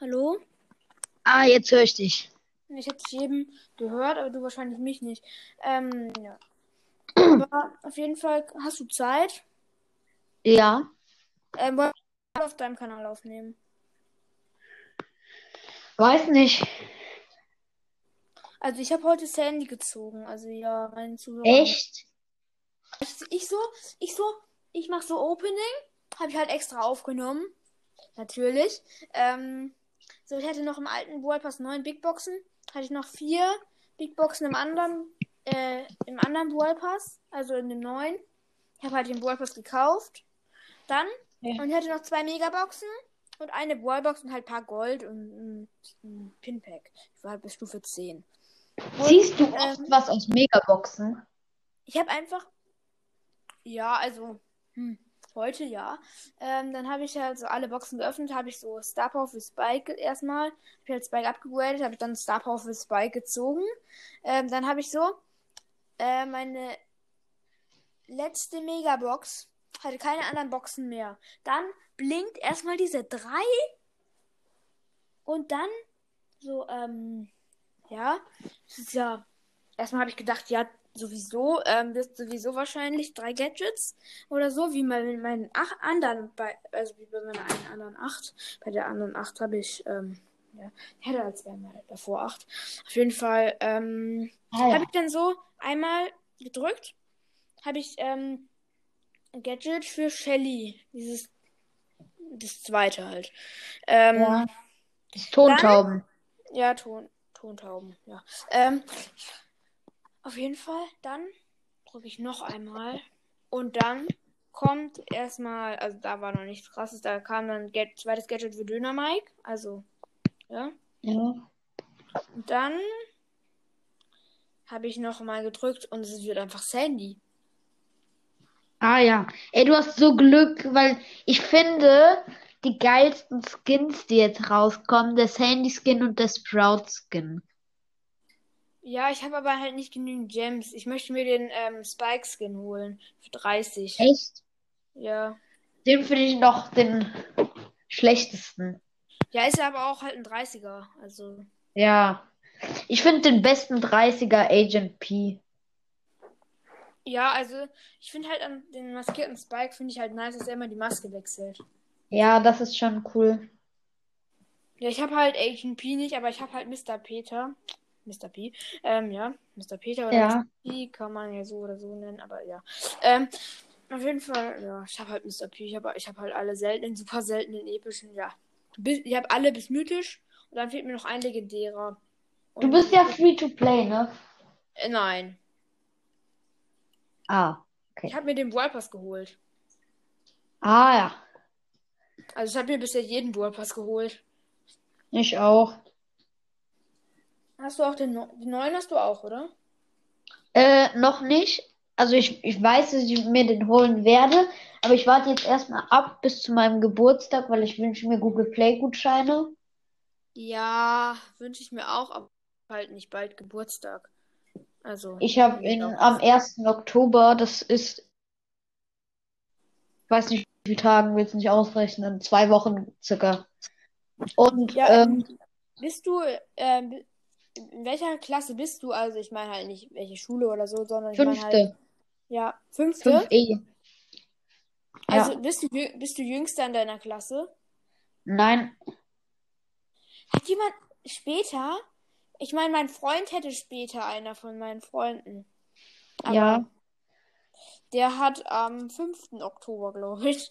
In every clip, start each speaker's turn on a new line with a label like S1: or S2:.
S1: Hallo?
S2: Ah, jetzt höre ich dich.
S1: Ich habe dich eben gehört, aber du wahrscheinlich mich nicht. Ähm, ja. Aber auf jeden Fall hast du Zeit.
S2: Ja.
S1: Ähm, wollen wir auf deinem Kanal aufnehmen.
S2: Weiß nicht.
S1: Also ich habe heute Sandy gezogen. Also ja, mein Zuhörer.
S2: Echt?
S1: Ich, ich so, ich so, ich mach so Opening. Habe ich halt extra aufgenommen. Natürlich. Ähm, so, ich hatte noch im alten World Pass neun Big Boxen. Hatte ich noch vier Big Boxen im anderen, äh, im anderen World Pass. Also in dem neuen. Ich habe halt den World Pass gekauft. Dann.
S2: Ja.
S1: Und ich hatte noch zwei Megaboxen. Und eine Wallbox und halt ein paar Gold und ein, ein Pinpack. Ich war halt bis Stufe 10. Und,
S2: Siehst du oft
S1: ähm,
S2: was aus Megaboxen?
S1: Ich habe einfach. Ja, also. Hm, heute ja. Ähm, dann habe ich halt so alle Boxen geöffnet, habe ich so Star Power für Spike erstmal. Habe ich halt Spike abgegradet, habe ich dann Star Power für Spike gezogen. Ähm, dann habe ich so äh, meine letzte Megabox. Hatte keine anderen Boxen mehr. Dann blinkt erstmal diese drei. Und dann so, ähm, ja. Das ist ja. Erstmal habe ich gedacht, ja, sowieso, ähm, ist sowieso wahrscheinlich drei Gadgets oder so, wie bei meinen ach, anderen, bei, also wie bei meiner einen anderen acht. Bei der anderen acht habe ich, ähm, ja, hätte als wären wir davor acht. Auf jeden Fall, ähm,
S2: Ah, ja.
S1: habe ich dann so einmal gedrückt, habe ich, ähm, ein Gadget für Shelly, dieses, das zweite halt. Ähm,
S2: ja. Das Tontauben.
S1: ja, Ton, Tontauben, ja. Ähm, auf jeden Fall, dann drücke ich noch einmal. Und dann kommt erstmal, also da war noch nichts krasses, da kam dann Get, zweites Gadget für Döner Mike. Also, ja.
S2: Ja.
S1: Und dann habe ich noch mal gedrückt und es wird einfach Sandy.
S2: Ah ja. Ey, du hast so Glück, weil ich finde, die geilsten Skins, die jetzt rauskommen, der Sandy-Skin und der Sprout-Skin.
S1: Ja, ich habe aber halt nicht genügend Gems. Ich möchte mir den ähm, Spike-Skin holen. Für 30.
S2: Echt?
S1: Ja.
S2: Den finde ich noch den schlechtesten.
S1: Ja, ist aber auch halt ein 30er. Also.
S2: Ja. Ich finde den besten 30er Agent P.
S1: Ja, also ich finde halt an den maskierten Spike finde ich halt nice, dass er immer die Maske wechselt.
S2: Ja, das ist schon cool.
S1: Ja, ich habe halt Agent P nicht, aber ich habe halt Mr. Peter. Mr. P. Ähm, ja, Mr. Peter oder
S2: Ja.
S1: Mr. P kann man ja so oder so nennen, aber ja. Ähm, auf jeden Fall, ja, ich habe halt Mr. P. Ich habe ich hab halt alle seltenen, super seltenen, epischen, ja. Ich habe alle bis mythisch und dann fehlt mir noch ein legendärer.
S2: Du bist ja free to play, ne?
S1: Äh, nein.
S2: Ah.
S1: Ich habe mir den Pass geholt.
S2: Ah ja.
S1: Also ich habe mir bisher jeden Brawl Pass geholt.
S2: Ich auch.
S1: Hast du auch den, neu- den neuen hast du auch, oder?
S2: Äh, noch nicht. Also ich, ich weiß, dass ich mir den holen werde, aber ich warte jetzt erstmal ab bis zu meinem Geburtstag, weil ich wünsche mir Google Play Gutscheine.
S1: Ja, wünsche ich mir auch, aber halt nicht bald Geburtstag. Also.
S2: Ich habe in am 1. Oktober, das ist, ich weiß nicht, wie viele Tagen, will es nicht ausrechnen, zwei Wochen circa. Und
S1: Ja,
S2: ähm,
S1: Bist du, ähm, in welcher Klasse bist du? Also ich meine halt nicht welche Schule oder so, sondern ich meine halt.
S2: fünfte,
S1: Ja, fünfte.
S2: 5E.
S1: Also
S2: Ja,
S1: bist du, bist du jüngster in deiner Klasse?
S2: nein,
S1: Hat jemand später? Ich meine, mein Freund hätte später einer von meinen Freunden. Aber
S2: ja.
S1: der hat am 5. Oktober, glaube ich.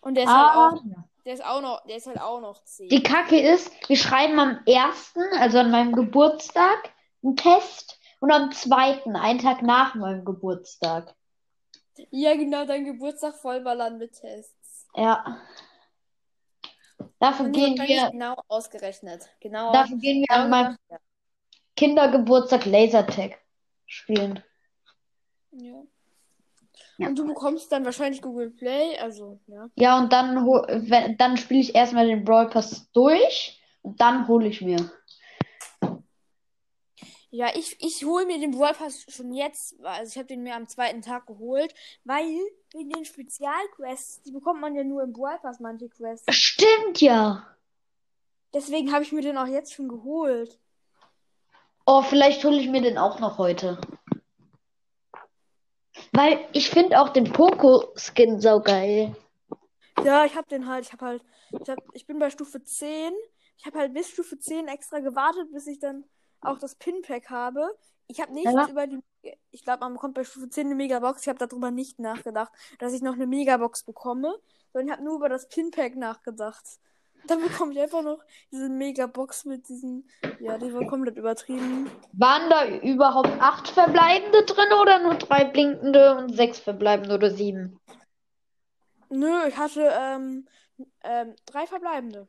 S1: Und der ist
S2: Ah,
S1: halt auch, der ist auch noch, der ist halt auch noch 10.
S2: Die Kacke ist, wir schreiben am 1., also an meinem Geburtstag, einen Test und am 2., einen Tag nach meinem Geburtstag.
S1: Ja, genau, dein Geburtstag vollballern mit Tests.
S2: Ja. Dafür
S1: Und
S2: gehen wir,
S1: genau ausgerechnet. Genau.
S2: dafür gehen wir an meinem
S1: gesagt,
S2: Kindergeburtstag Lasertag spielen.
S1: ja.
S2: Ja.
S1: Und du bekommst dann wahrscheinlich Google Play, also, ja.
S2: Ja, und dann, wenn, dann spiele ich erstmal den Brawl Pass durch und dann hole ich mir.
S1: Ja, ich, ich hole mir den Brawl Pass schon jetzt. Also ich habe den mir am zweiten Tag geholt, weil wegen den Spezialquests, die bekommt man ja nur im Brawl Pass, manche Quests.
S2: Stimmt ja.
S1: Deswegen habe ich mir den auch jetzt schon geholt.
S2: Oh, vielleicht hole ich mir den auch noch heute. Weil ich finde auch den Poco-Skin so geil.
S1: Ja, ich habe den halt. Ich habe halt. Ich, hab, ich bin bei Stufe 10. Ich habe halt bis Stufe 10 extra gewartet, bis ich dann auch das Pinpack habe. Ich habe nichts
S2: Ja.
S1: über die. Ich glaube, man bekommt bei Stufe 10 eine Megabox. Ich habe darüber nicht nachgedacht, dass ich noch eine Megabox bekomme. Sondern ich habe nur über das Pinpack nachgedacht. Dann bekomme ich einfach noch diese Megabox mit diesen. Ja, die war komplett übertrieben.
S2: Waren da überhaupt acht verbleibende drin oder nur drei blinkende und sechs verbleibende oder sieben?
S1: Nö, ich hatte ähm, ähm, drei verbleibende.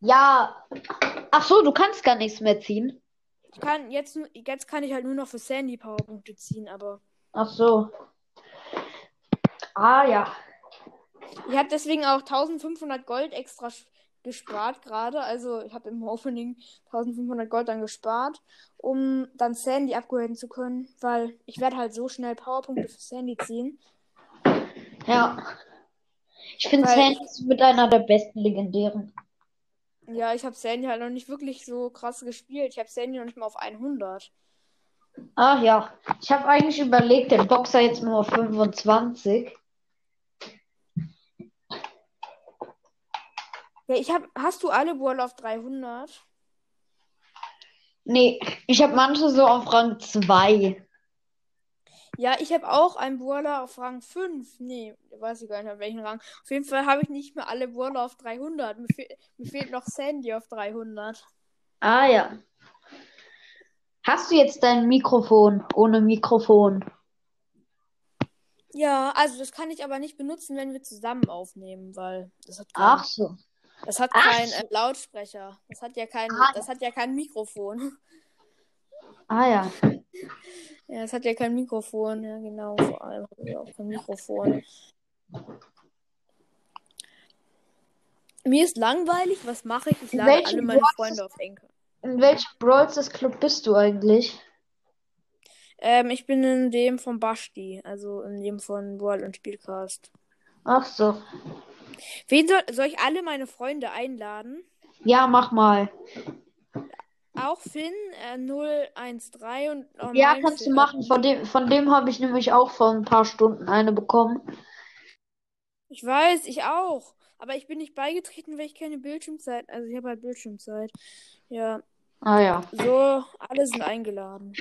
S2: Ja. Ach so, du kannst gar nichts mehr ziehen.
S1: Ich kann jetzt, jetzt kann ich halt nur noch für Sandy Powerpunkte ziehen, aber.
S2: Ach so. Ah ja.
S1: Ich habe deswegen auch 1500 Gold extra gespart gerade. Also ich habe im Opening 1500 Gold dann gespart, um dann Sandy upgraden zu können, weil ich werde halt so schnell Powerpunkte für Sandy ziehen.
S2: Ja. Ich finde Sandy ist mit einer der besten legendären.
S1: Ja, ich habe Sandy halt noch nicht wirklich so krass gespielt. Ich habe Sandy noch nicht mal auf 100.
S2: Ah ja. Ich habe eigentlich überlegt, den Boxer jetzt nur auf 25.
S1: Ja, ich habe. Hast du alle Brawler auf 300?
S2: Nee, ich habe manche so auf Rang 2.
S1: Ja, ich habe auch einen Brawler auf Rang 5. Nee, weiß ich gar nicht, auf welchen Rang. Auf jeden Fall habe ich nicht mehr alle Brawler auf 300. Mir, fehl, mir fehlt noch Sandy auf 300.
S2: Ah ja. Hast du jetzt dein Mikrofon ohne Mikrofon?
S1: Ja, also das kann ich aber nicht benutzen, wenn wir zusammen aufnehmen, weil das hat
S2: Ach so.
S1: Das hat keinen äh, Lautsprecher. Das hat ja kein,
S2: Ah.
S1: das hat ja kein Mikrofon.
S2: Ah ja.
S1: Ja, es hat ja kein Mikrofon. Ja, genau, vor allem hat es auch kein Mikrofon. Mir ist langweilig, was mache ich? Ich lade alle meine
S2: Box
S1: Freunde auf Enkel.
S2: In welchem Brawl Stars Club bist du eigentlich?
S1: Ähm, ich bin in dem von Basti, also in dem von World und Spielcast.
S2: Ach so.
S1: Wen soll, soll ich alle meine Freunde einladen?
S2: Ja, mach mal.
S1: Auch Finn, äh, 013 und
S2: Ja,
S1: normalen
S2: kannst du
S1: Finn.
S2: machen. Von dem, von dem habe ich nämlich auch vor ein paar Stunden eine bekommen.
S1: Ich weiß, ich auch. Aber ich bin nicht beigetreten, weil ich keine Bildschirmzeit. Also ich habe halt Bildschirmzeit. Ja,
S2: Ah ja.
S1: so, alle sind eingeladen.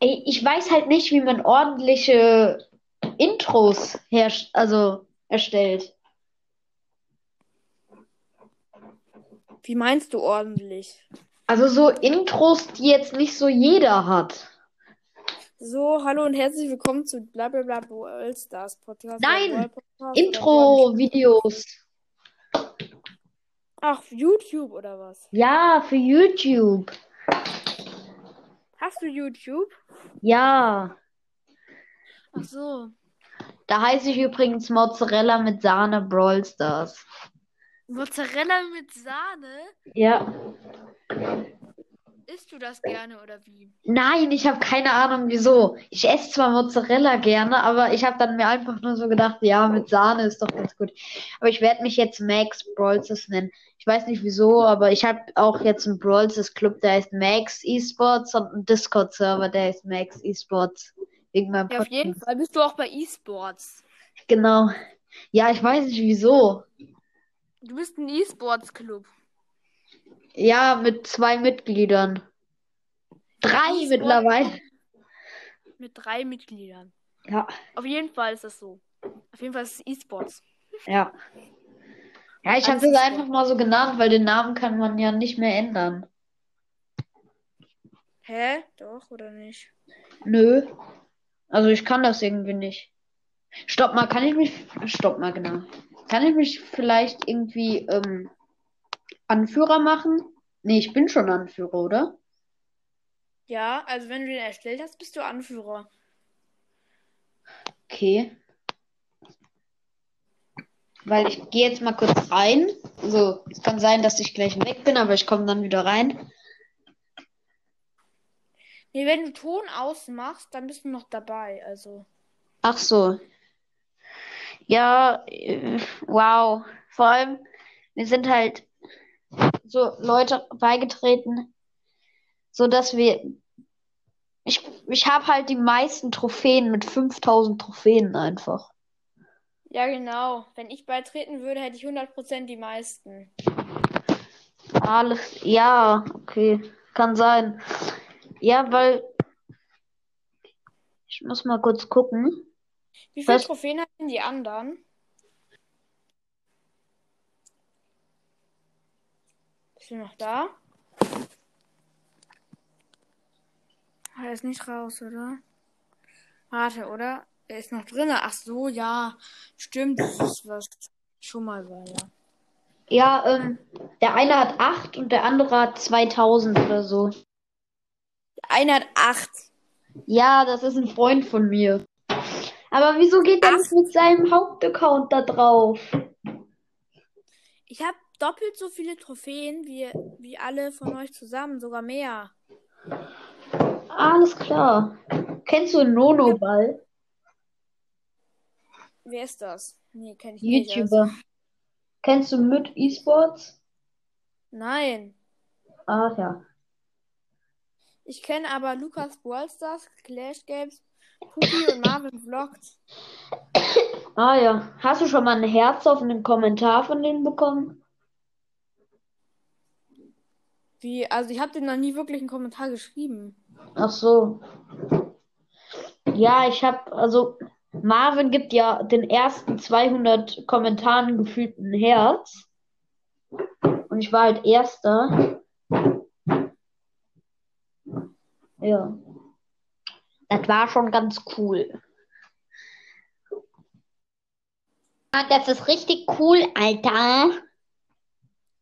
S2: Ey, ich weiß halt nicht, wie man ordentliche Intros herst also erstellt.
S1: Wie meinst du ordentlich?
S2: Also so Intros, die jetzt nicht so jeder hat.
S1: So, hallo und herzlich willkommen zu blablabla Brawl Stars Podcast.
S2: Nein, Intro-Videos.
S1: Ach, YouTube oder was?
S2: Ja, für YouTube.
S1: Hast du YouTube?
S2: Ja.
S1: Ach so.
S2: Da heiße ich übrigens Mozzarella mit Sahne Brawl Stars.
S1: Mozzarella mit Sahne?
S2: Ja.
S1: Isst du das gerne oder wie?
S2: Nein, ich habe keine Ahnung wieso. Ich esse zwar Mozzarella gerne, aber ich habe dann mir einfach nur so gedacht, ja, mit Sahne ist doch ganz gut. Aber ich werde mich jetzt Max Brawl Stars nennen. Ich weiß nicht wieso, aber ich habe auch jetzt einen Brawl Stars Club, der heißt Max Esports und einen Discord-Server, der heißt Max Esports. Wegen meinem
S1: Ja, auf jeden. Fall bist du auch bei E-Sports.
S2: Genau. Ja, ich weiß nicht wieso.
S1: Du bist ein E-Sports-Club.
S2: Ja, mit zwei Mitgliedern. Drei
S1: E-Sport-
S2: mittlerweile.
S1: Mit drei Mitgliedern.
S2: Ja,
S1: Auf jeden Fall ist das so. Auf jeden Fall ist es E-Sports.
S2: ja. Ja, ich habe das einfach mal so genannt, weil den Namen kann man ja nicht mehr ändern.
S1: Hä? Doch, oder nicht?
S2: Nö. Also ich kann das irgendwie nicht. Stopp mal, kann ich mich. Stopp mal, genau. Kann ich mich vielleicht irgendwie ähm, Anführer machen? Nee, ich bin schon Anführer, oder?
S1: Ja, also wenn du den erstellt hast, bist du Anführer.
S2: Okay. Weil ich gehe jetzt mal kurz rein. So, es kann sein, dass ich gleich weg bin, aber ich komme dann wieder rein.
S1: Nee, wenn du Ton ausmachst, dann bist du noch dabei. Also.
S2: Ach so. Ja, äh, wow. Vor allem, mir sind halt so Leute beigetreten, so dass wir ich, ich habe halt die meisten Trophäen mit 5000 Trophäen einfach.
S1: Ja, genau. Wenn ich beitreten würde, hätte ich 100% die meisten.
S2: Alles, ja, okay, kann sein. Ja, weil ich muss mal kurz gucken.
S1: Wie viele
S2: Was?
S1: Trophäen hatten die anderen? Bist du noch da? Ah, Er ist nicht raus, oder? Warte, oder? Er ist noch drin. Ach so, ja. Stimmt, das ist was schon mal war, ja.
S2: Ja, ähm, der eine hat 8 und der andere hat 2000 oder so.
S1: Einer hat acht.
S2: Ja, das ist ein Freund von mir. Aber wieso geht er nicht mit seinem Hauptaccount da drauf?
S1: Ich habe doppelt so viele Trophäen wie, wie alle von euch zusammen, sogar mehr.
S2: Alles klar. Kennst du Nonoball?
S1: Wer ist das? Nee, kenne ich nicht. Also,
S2: YouTuber. Kennst du mit E-Sports?
S1: nein.
S2: Ah ja.
S1: Ich kenne aber Lukas Ballstars, Clash Games, Puki und Marvin Vlogs.
S2: Ah ja. Hast du schon mal ein Herz auf einen Kommentar von denen bekommen?
S1: Wie, also ich habe dem noch nie wirklich einen Kommentar geschrieben.
S2: Ach so. Ja, ich habe, also Marvin gibt ja den ersten 200 Kommentaren gefühlt ein Herz. Und ich war halt Erster. Ja. Das war schon ganz cool. Ah, Das ist richtig cool, Alter.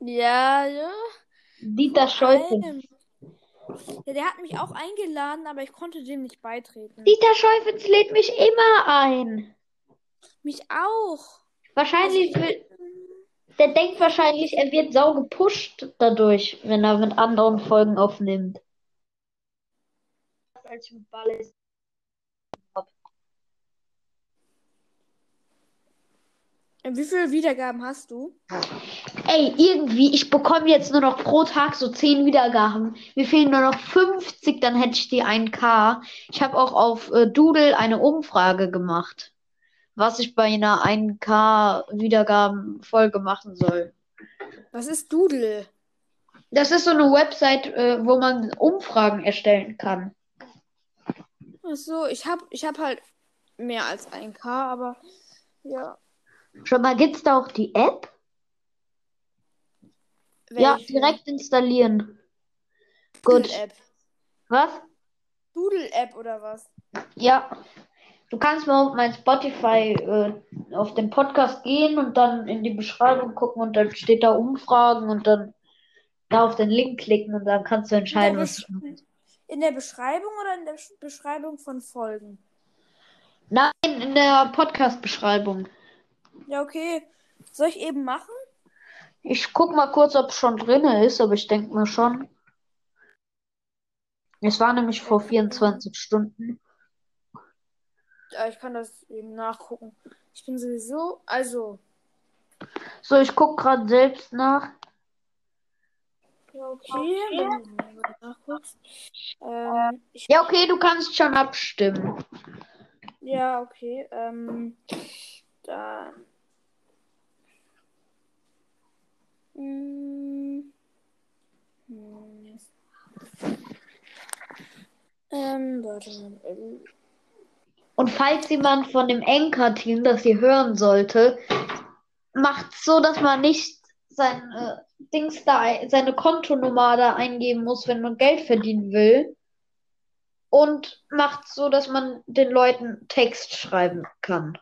S1: Ja, ja.
S2: Dieter.
S1: Allem. Ja, der hat mich auch eingeladen, aber ich konnte dem nicht beitreten.
S2: Dieter Schäufitz lädt mich immer ein.
S1: Mich auch.
S2: Wahrscheinlich will, der denkt wahrscheinlich, er wird sau gepusht dadurch, wenn er mit anderen Folgen aufnimmt. Als ich mit Ball ist.
S1: Wie viele Wiedergaben hast du?
S2: Ey, irgendwie, ich bekomme jetzt nur noch pro Tag so 10 Wiedergaben. Mir fehlen nur noch 50, dann hätte ich die 1K. Ich habe auch auf äh, Doodle eine Umfrage gemacht, was ich bei einer 1K Wiedergaben-Folge machen soll.
S1: Was ist Doodle?
S2: Das ist so eine Website, äh, wo man Umfragen erstellen kann.
S1: Ach so, ich hab, ich hab halt mehr als 1K, aber ja.
S2: Schon mal gibt's da auch die App? Ja,
S1: Welche?
S2: direkt installieren. Gut.
S1: Doodle-App.
S2: Was?
S1: Doodle-App oder was?
S2: Ja. Du kannst mal auf mein Spotify äh, auf den Podcast gehen und dann in die Beschreibung gucken und dann steht da Umfragen und dann da auf den Link klicken und dann kannst du entscheiden, was du machst.
S1: In der Beschreibung oder in der Sch- Beschreibung von Folgen?
S2: Nein, in der Podcast-Beschreibung.
S1: Ja, okay. Soll ich eben machen?
S2: Ich guck mal kurz, ob es schon drin ist, aber ich denke mir schon. Es war nämlich vor 24 Stunden.
S1: Ja, ich kann das eben nachgucken. Ich bin sowieso, also,
S2: So, ich guck gerade selbst nach.
S1: Ja, okay. Ähm,
S2: Ja, okay, du kannst schon abstimmen.
S1: ja, okay. Ähm, dann. Hm. Hm. Ähm, warte mal.
S2: Und falls jemand von dem Anchor-Team das hier hören sollte, macht so, dass man nicht sein äh, Dings da, ein- seine Kontonummer da eingeben muss, wenn man Geld verdienen will. Und macht so, dass man den Leuten Text schreiben kann.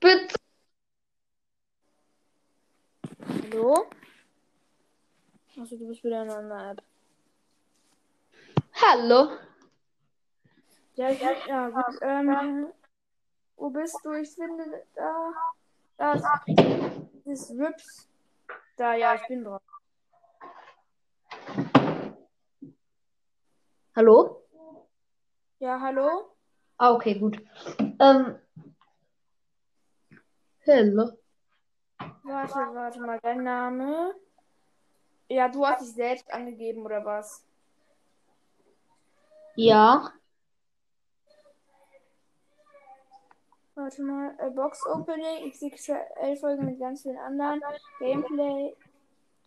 S2: Bitte.
S1: Hallo? Achso, du bist wieder in einer App.
S2: Hallo.
S1: Ja, ich, ja, gut. Ähm, wo bist du? Ich finde da. Das, das Rips. Da, ja, ich bin drauf.
S2: Hallo?
S1: Ja, hallo?
S2: Ah, okay, gut. Ähm. Hallo.
S1: Warte, warte mal, dein Name. Ja, du hast dich selbst angegeben, oder was?
S2: Ja.
S1: Warte mal, äh, Box Opening, XXL Folgen mit ganz vielen anderen. Gameplay,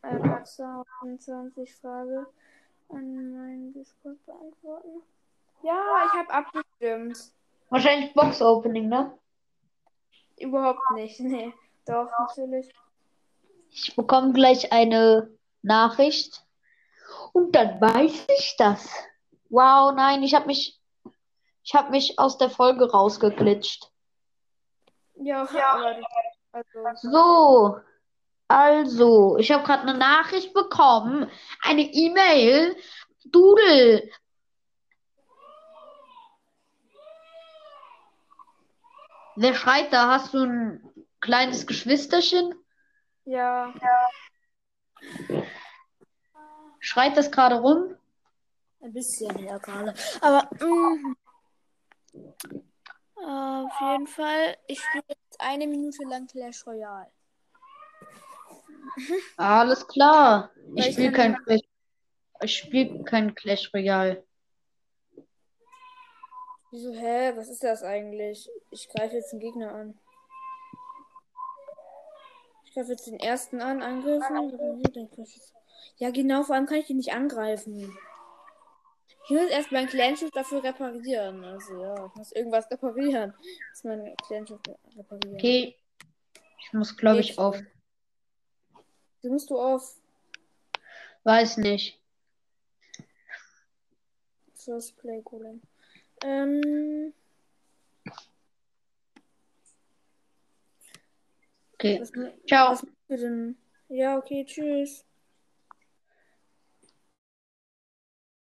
S1: äh, Boxer 25 Frage an meinen Discord beantworten. Ja, ich habe abgestimmt.
S2: Wahrscheinlich Box Opening, ne?
S1: Überhaupt nicht, nee. Doch, natürlich.
S2: Ich bekomme gleich eine Nachricht. Und dann weiß ich das. Wow, nein, ich habe mich. Ich habe mich aus der Folge rausgeglitscht.
S1: Ja, ja. aber also,
S2: So. Also, ich habe gerade eine Nachricht bekommen. Eine E-Mail. Dudel. Wer schreit da? Hast du ein kleines Geschwisterchen?
S1: ja.
S2: Schreit das gerade rum?
S1: Ein bisschen, ja, gerade. Aber, mm, auf jeden Fall, ich spiele jetzt eine Minute lang Clash Royale.
S2: Alles klar. Ich spiele kein Clash. Ich spiele kein Clash Royale.
S1: Wieso, hä? Was ist das eigentlich? Ich greife jetzt einen Gegner an. Ich greife jetzt den ersten an, angriffen. Ja, genau, vor allem kann ich den nicht angreifen. Ich muss erst mein Clanschiff dafür reparieren. Also ja, ich muss irgendwas reparieren. Ich muss mein Clanschiff reparieren.
S2: Okay. Ich muss, glaube ich, auf.
S1: Wie musst du auf
S2: Weiß nicht.
S1: First Play Golem? Ähm,
S2: Okay.
S1: was,
S2: Ciao.
S1: was? Ja, okay, tschüss.